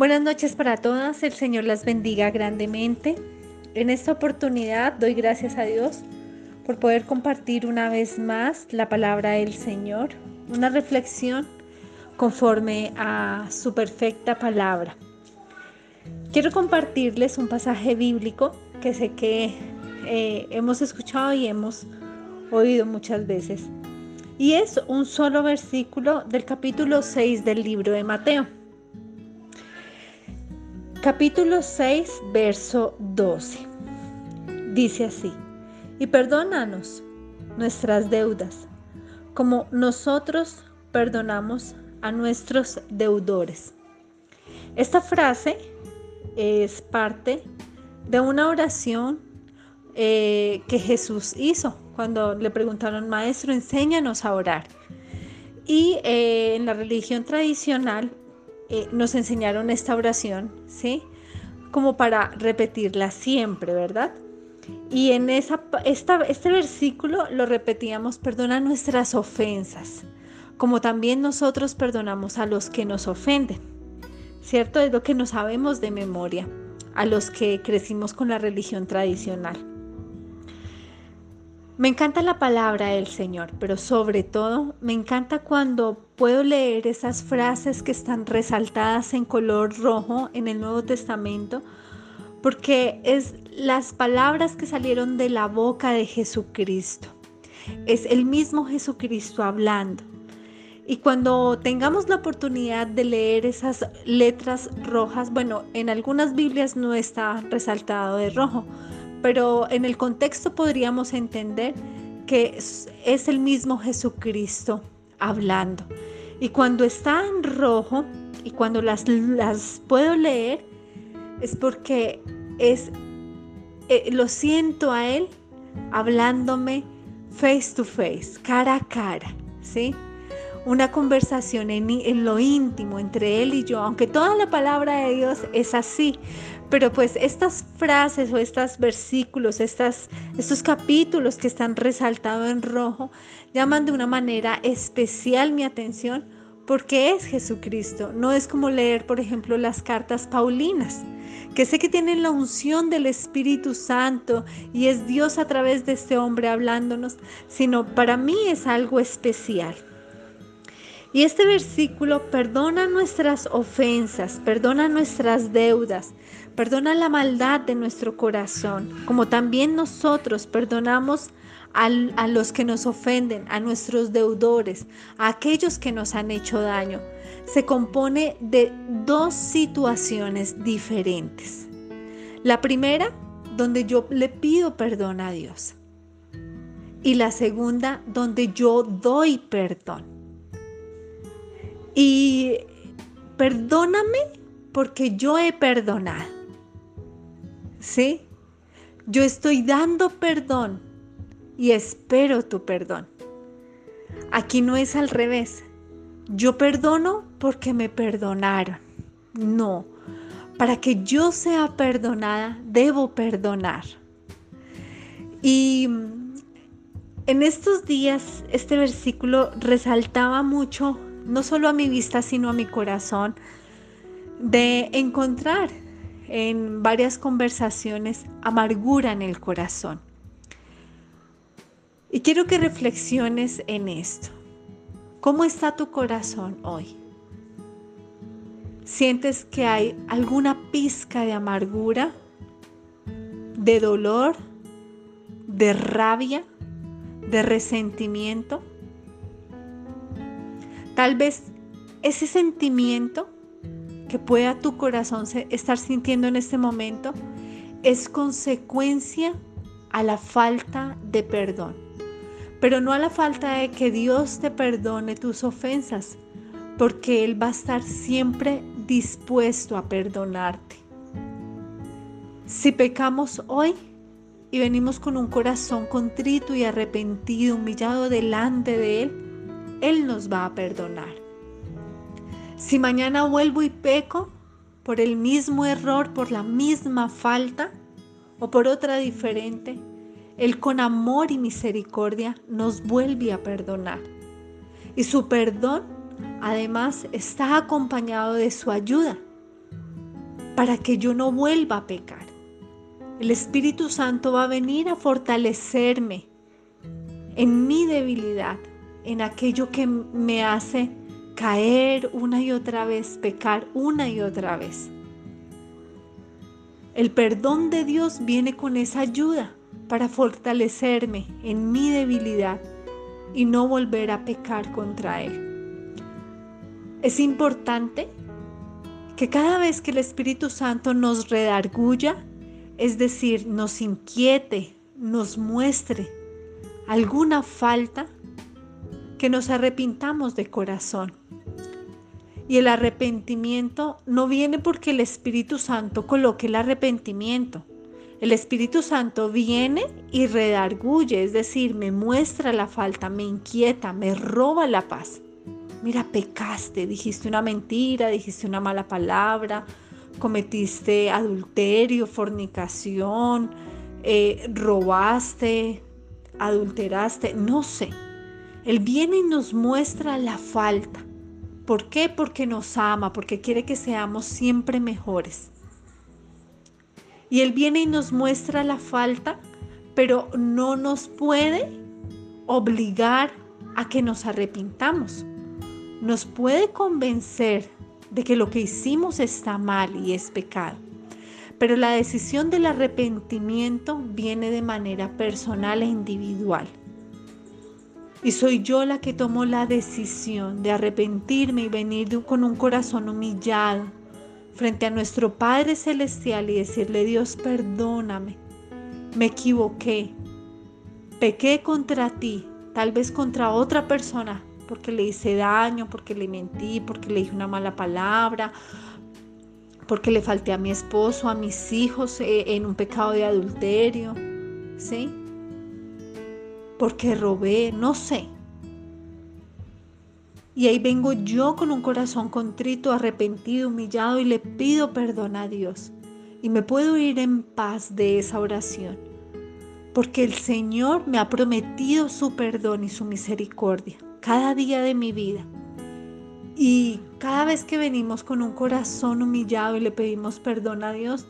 Buenas noches para todas, el Señor las bendiga grandemente. En esta oportunidad doy gracias a Dios por poder compartir una vez más la palabra del Señor, una reflexión conforme a su perfecta palabra. Quiero compartirles un pasaje bíblico que sé que eh, hemos escuchado y hemos oído muchas veces. Y es un solo versículo del capítulo 6 del libro de Mateo. Capítulo 6, verso 12. Dice así, y perdónanos nuestras deudas, como nosotros perdonamos a nuestros deudores. Esta frase es parte de una oración eh, que Jesús hizo cuando le preguntaron, maestro, enséñanos a orar. Y eh, en la religión tradicional eh, nos enseñaron esta oración, ¿sí? Como para repetirla siempre, ¿verdad? Y en este versículo lo repetíamos, perdona nuestras ofensas, como también nosotros perdonamos a los que nos ofenden, ¿cierto? Es lo que no sabemos de memoria, a los que crecimos con la religión tradicional. Me encanta la palabra del Señor, pero sobre todo me encanta cuando puedo leer esas frases que están resaltadas en color rojo en el Nuevo Testamento, porque es las palabras que salieron de la boca de Jesucristo. Es el mismo Jesucristo hablando. Y cuando tengamos la oportunidad de leer esas letras rojas, bueno, en algunas Biblias no está resaltado de rojo, pero en el contexto podríamos entender que es, el mismo Jesucristo hablando. Y cuando está en rojo y cuando las, puedo leer, es porque es, eh, lo siento a Él hablándome face to face, cara a cara, ¿sí? Una conversación en, en lo íntimo entre Él y yo, aunque toda la palabra de Dios es así, pero pues estas frases o estos versículos, estos capítulos que están resaltados en rojo, llaman de una manera especial mi atención porque es Jesucristo. No es como leer, por ejemplo, las cartas Paulinas, que sé que tienen la unción del Espíritu Santo y es Dios a través de este hombre hablándonos, sino para mí es algo especial. Y este versículo perdona nuestras ofensas, perdona nuestras deudas, perdona la maldad de nuestro corazón, como también nosotros perdonamos a, los que nos ofenden, a nuestros deudores, a aquellos que nos han hecho daño. Se compone de dos situaciones diferentes. La primera, donde yo le pido perdón a Dios. Y la segunda, donde yo doy perdón. Y perdóname porque yo he perdonado. ¿Sí? Yo estoy dando perdón y espero tu perdón. Aquí no es al revés. Yo perdono porque me perdonaron. No, para que yo sea perdonada, debo perdonar. Y en estos días este versículo resaltaba mucho no solo a mi vista, sino a mi corazón, de encontrar en varias conversaciones amargura en el corazón. Y quiero que reflexiones en esto. ¿Cómo está tu corazón hoy? ¿Sientes que hay alguna pizca de amargura, de dolor, de rabia, de resentimiento? Tal vez ese sentimiento que pueda tu corazón estar sintiendo en este momento es consecuencia a la falta de perdón. Pero no a la falta de que Dios te perdone tus ofensas, porque Él va a estar siempre dispuesto a perdonarte. Si pecamos hoy y venimos con un corazón contrito y arrepentido, humillado delante de Él, él nos va a perdonar. Si mañana vuelvo y peco por el mismo error, por la misma falta o por otra diferente, Él con amor y misericordia nos vuelve a perdonar. Y su perdón además está acompañado de su ayuda, para que yo no vuelva a pecar. El Espíritu Santo va a venir a fortalecerme en mi debilidad, en aquello que me hace caer una y otra vez, pecar una y otra vez. El perdón de Dios viene con esa ayuda para fortalecerme en mi debilidad y no volver a pecar contra Él. Es importante que cada vez que el Espíritu Santo nos redarguya, es decir, nos inquiete, nos muestre alguna falta, que nos arrepintamos de corazón. Y el arrepentimiento no viene porque el Espíritu Santo coloque el arrepentimiento. El Espíritu Santo viene y redarguye, es decir, me muestra la falta, me inquieta, me roba la paz mira, pecaste, dijiste una mentira, dijiste una mala palabra, cometiste adulterio, fornicación, eh, robaste, adulteraste, no sé. Él viene y nos muestra la falta. ¿Por qué? Porque nos ama, porque quiere que seamos siempre mejores. Y Él viene y nos muestra la falta, pero no nos puede obligar a que nos arrepintamos nos puede convencer de que lo que hicimos está mal y es pecado. Pero la decisión del arrepentimiento viene de manera personal e individual. Y soy yo la que tomo la decisión de arrepentirme y venir con un corazón humillado frente a nuestro Padre Celestial y decirle, Dios, perdóname, me equivoqué, pequé contra ti, tal vez contra otra persona, porque le hice daño, porque le mentí, porque le dije una mala palabra, porque le falté a mi esposo, a mis hijos eh, en un pecado de adulterio, ¿sí? Porque robé, no sé. Y ahí vengo yo con un corazón contrito, arrepentido, humillado y le pido perdón a Dios. Y me puedo ir en paz de esa oración. Porque el Señor me ha prometido su perdón y su misericordia cada día de mi vida. Y cada vez que venimos con un corazón humillado y le pedimos perdón a Dios,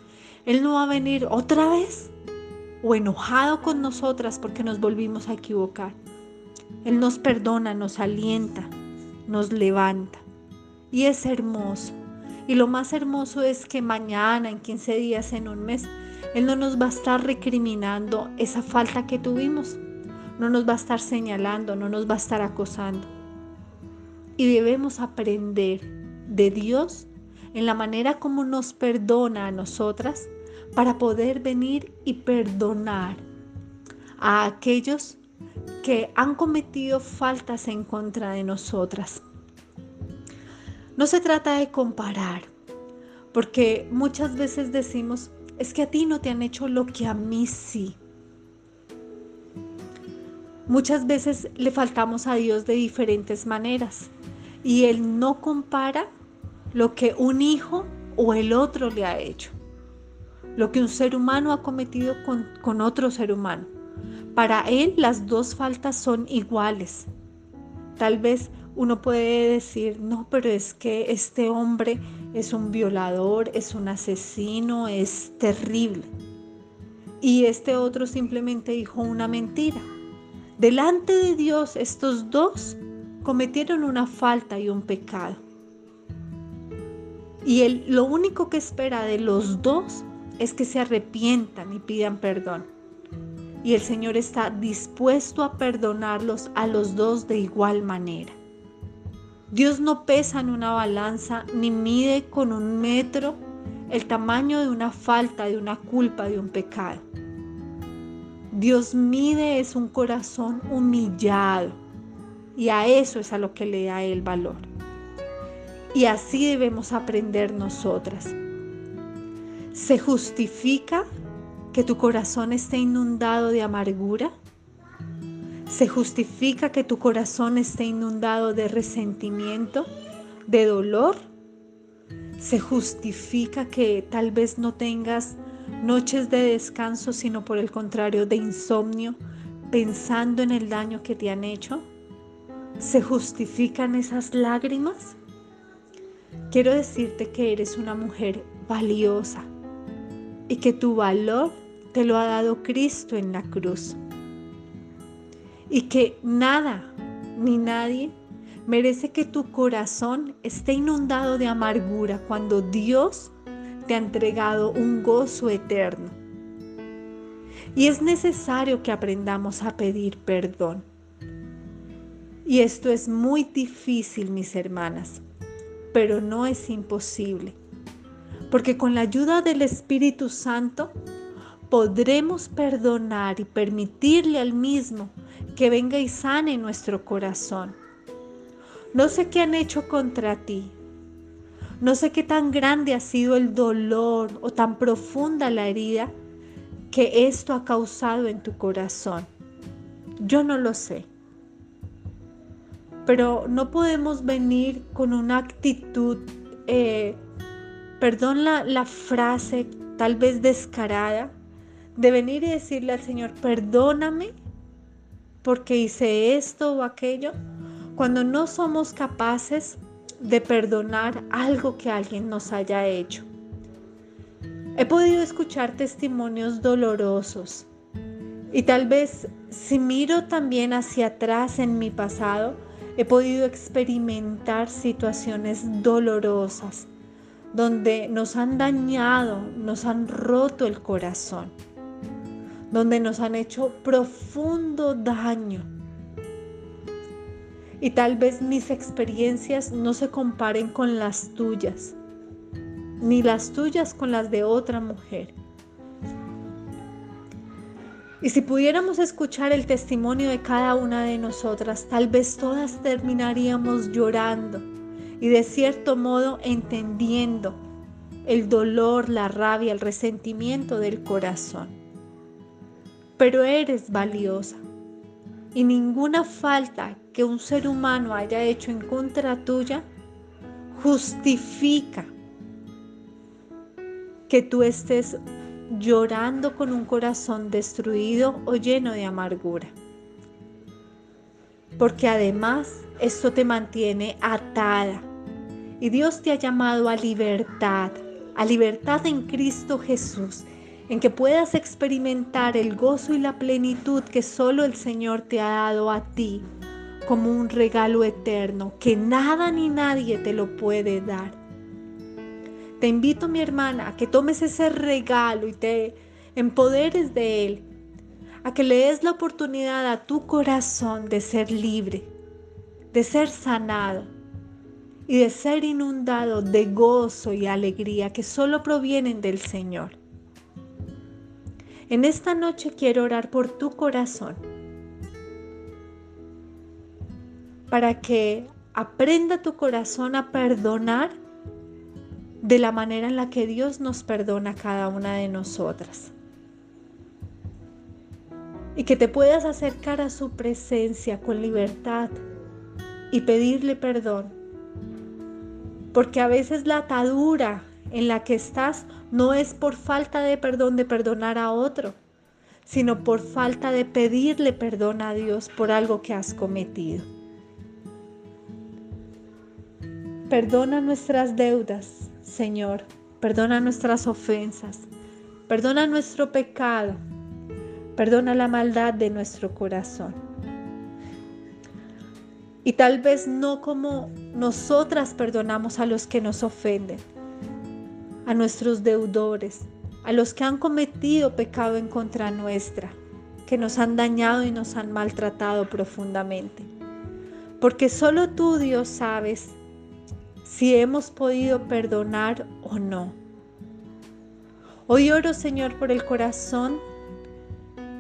Él no va a venir otra vez o enojado con nosotras porque nos volvimos a equivocar. Él nos perdona, nos alienta, nos levanta. Y es hermoso. Y lo más hermoso es que mañana, en 15 días, en un mes, Él no nos va a estar recriminando esa falta que tuvimos no nos va a estar señalando, no nos va a estar acosando. Y debemos aprender de Dios en la manera como nos perdona a nosotras para poder venir y perdonar a aquellos que han cometido faltas en contra de nosotras. No se trata de comparar, porque muchas veces decimos, es que a ti no te han hecho lo que a mí sí. Muchas veces le faltamos a Dios de diferentes maneras y Él no compara lo que un hijo o el otro le ha hecho, lo que un ser humano ha cometido con, con otro ser humano. Para Él las dos faltas son iguales. Tal vez uno puede decir, no, pero es que este hombre es un violador, es un asesino, es terrible. Y este otro simplemente dijo una mentira. Delante de Dios estos dos cometieron una falta y un pecado. Y él, lo único que espera de los dos es que se arrepientan y pidan perdón. Y el Señor está dispuesto a perdonarlos a los dos de igual manera. Dios no pesa en una balanza ni mide con un metro el tamaño de una falta, de una culpa, de un pecado. Dios mide es un corazón humillado y a eso es a lo que le da el valor. Y así debemos aprender nosotras. ¿Se justifica que tu corazón esté inundado de amargura? ¿Se justifica que tu corazón esté inundado de resentimiento, de dolor? ¿Se justifica que tal vez no tengas noches de descanso, sino por el contrario de insomnio, pensando en el daño que te han hecho? ¿Se justifican esas lágrimas? Quiero decirte que eres una mujer valiosa y que tu valor te lo ha dado Cristo en la cruz. Y que nada ni nadie merece que tu corazón esté inundado de amargura cuando Dios te ha entregado un gozo eterno. Y es necesario que aprendamos a pedir perdón. Y esto es muy difícil, mis hermanas, pero no es imposible. Porque con la ayuda del Espíritu Santo podremos perdonar y permitirle al mismo que venga y sane nuestro corazón. No sé qué han hecho contra ti. No sé qué tan grande ha sido el dolor o tan profunda la herida que esto ha causado en tu corazón. Yo no lo sé. Pero no podemos venir con una actitud, eh, perdón la, frase tal vez descarada, de venir y decirle al Señor, perdóname porque hice esto o aquello, cuando no somos capaces de perdonar algo que alguien nos haya hecho. He podido escuchar testimonios dolorosos y tal vez si miro también hacia atrás en mi pasado, he podido experimentar situaciones dolorosas donde nos han dañado, nos han roto el corazón donde nos han hecho profundo daño. Y tal vez mis experiencias no se comparen con las tuyas, ni las tuyas con las de otra mujer. Y si pudiéramos escuchar el testimonio de cada una de nosotras, tal vez todas terminaríamos llorando y de cierto modo entendiendo el dolor, la rabia, el resentimiento del corazón pero eres valiosa. Y ninguna falta que un ser humano haya hecho en contra tuya justifica que tú estés llorando con un corazón destruido o lleno de amargura. Porque además esto te mantiene atada. Y Dios te ha llamado a libertad, a libertad en Cristo Jesús en que puedas experimentar el gozo y la plenitud que solo el Señor te ha dado a ti como un regalo eterno que nada ni nadie te lo puede dar. Te invito, mi hermana, a que tomes ese regalo y te empoderes de él, a que le des la oportunidad a tu corazón de ser libre, de ser sanado y de ser inundado de gozo y alegría que solo provienen del Señor. En esta noche quiero orar por tu corazón para que aprenda tu corazón a perdonar de la manera en la que Dios nos perdona a cada una de nosotras. Y que te puedas acercar a su presencia con libertad y pedirle perdón. Porque a veces la atadura en la que estás no es por falta de perdón de perdonar a otro, sino por falta de pedirle perdón a Dios por algo que has cometido. Perdona nuestras deudas, Señor. Perdona nuestras ofensas. Perdona nuestro pecado. Perdona la maldad de nuestro corazón. Y tal vez no como nosotras perdonamos a los que nos ofenden, a nuestros deudores, a los que han cometido pecado en contra nuestra, que nos han dañado y nos han maltratado profundamente. Porque solo tú, Dios, sabes si hemos podido perdonar o no. Hoy oro, Señor, por el corazón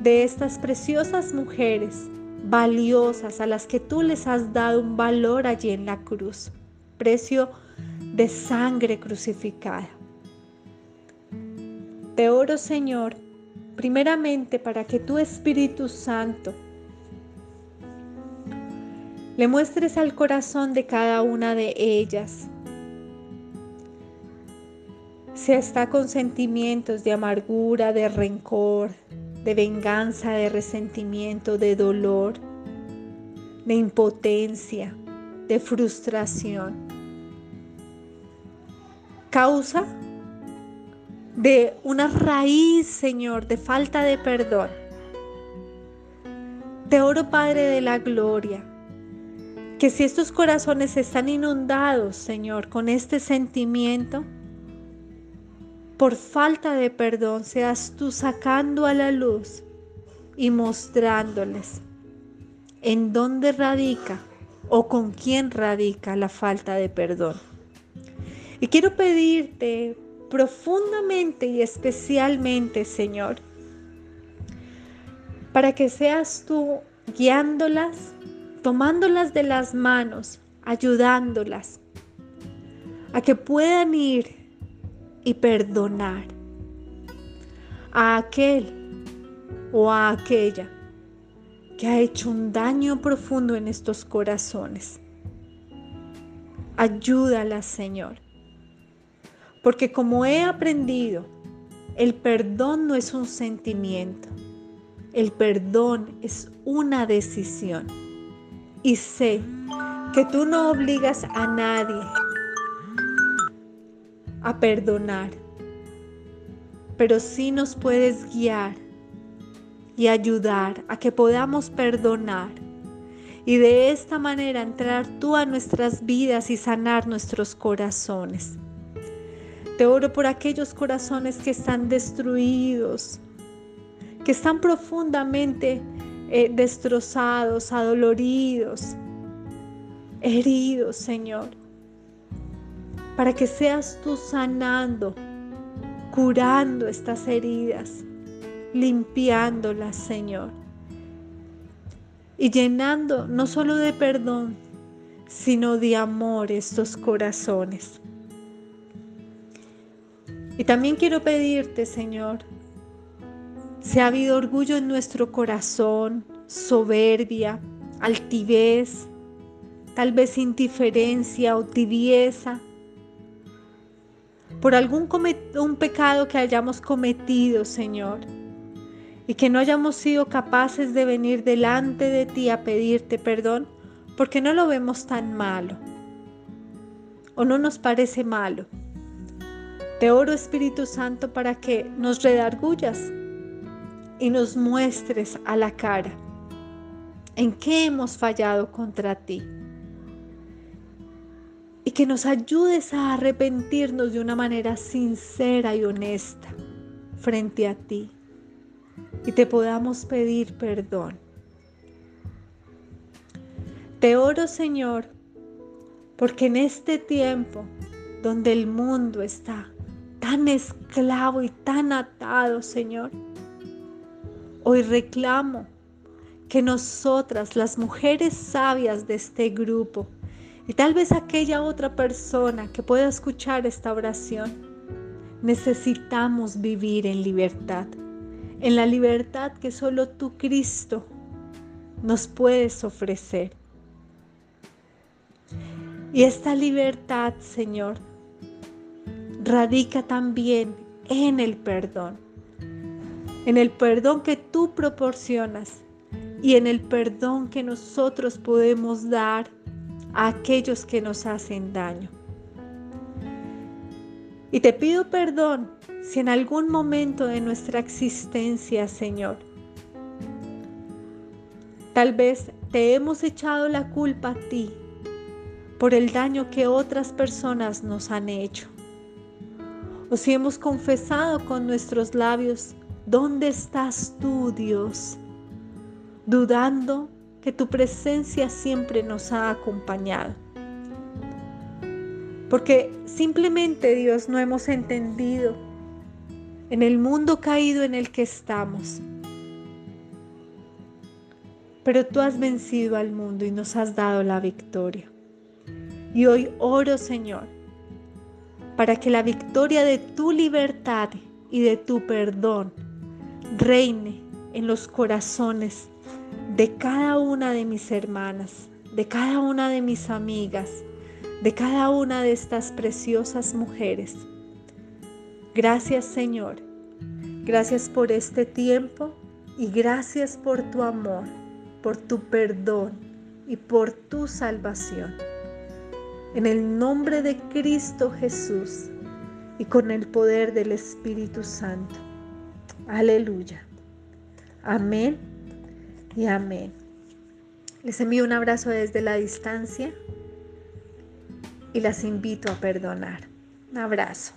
de estas preciosas mujeres valiosas a las que tú les has dado un valor allí en la cruz, precio de sangre crucificada. Te oro, Señor, primeramente para que tu Espíritu Santo le muestres al corazón de cada una de ellas si está con sentimientos de amargura, de rencor, de venganza, de resentimiento, de dolor, de impotencia, de frustración. Causa de una raíz, Señor, de falta de perdón. Te oro, Padre de la Gloria, que si estos corazones están inundados, Señor, con este sentimiento, por falta de perdón, seas tú sacando a la luz y mostrándoles en dónde radica o con quién radica la falta de perdón. Y quiero pedirte profundamente y especialmente, Señor, para que seas tú guiándolas, tomándolas de las manos, ayudándolas a que puedan ir y perdonar a aquel o a aquella que ha hecho un daño profundo en estos corazones. Ayúdalas, Señor. Porque como he aprendido, el perdón no es un sentimiento, el perdón es una decisión. Y sé que tú no obligas a nadie a perdonar, pero sí nos puedes guiar y ayudar a que podamos perdonar y de esta manera entrar tú a nuestras vidas y sanar nuestros corazones. Te oro por aquellos corazones que están destruidos, que están profundamente eh, destrozados, adoloridos, heridos, Señor, para que seas tú sanando, curando estas heridas limpiándolas, Señor. Y llenando no solo de perdón, sino de amor estos corazones. Y también quiero pedirte, Señor, si ha habido orgullo en nuestro corazón, soberbia, altivez, tal vez indiferencia o tibieza, por algún un pecado que hayamos cometido, Señor y que no hayamos sido capaces de venir delante de ti a pedirte perdón porque no lo vemos tan malo o no nos parece malo. Te oro Espíritu Santo para que nos redargullas y nos muestres a la cara en qué hemos fallado contra ti y que nos ayudes a arrepentirnos de una manera sincera y honesta frente a ti y te podamos pedir perdón. Te oro, Señor, porque en este tiempo donde el mundo está tan esclavo y tan atado, Señor, hoy reclamo que nosotras, las mujeres sabias de este grupo, y tal vez aquella otra persona que pueda escuchar esta oración, necesitamos vivir en libertad en la libertad que solo tú, Cristo, nos puedes ofrecer. Y esta libertad, Señor, radica también en el perdón, en el perdón que tú proporcionas y en el perdón que nosotros podemos dar a aquellos que nos hacen daño. Y te pido perdón si en algún momento de nuestra existencia, Señor, tal vez te hemos echado la culpa a ti por el daño que otras personas nos han hecho. O si hemos confesado con nuestros labios, ¿dónde estás tú, Dios? Dudando que tu presencia siempre nos ha acompañado. Porque simplemente, Dios, no hemos entendido en el mundo caído en el que estamos. Pero tú has vencido al mundo y nos has dado la victoria. Y hoy oro, Señor, para que la victoria de tu libertad y de tu perdón reine en los corazones de cada una de mis hermanas, de cada una de mis amigas, de cada una de estas preciosas mujeres Gracias Señor. Gracias por este tiempo y gracias por tu amor, por tu perdón y por tu salvación. En el nombre de Cristo Jesús. y con el poder del Espíritu Santo. Aleluya. Amén y amén. Les envío un abrazo desde la distancia y las invito a perdonar. Un abrazo.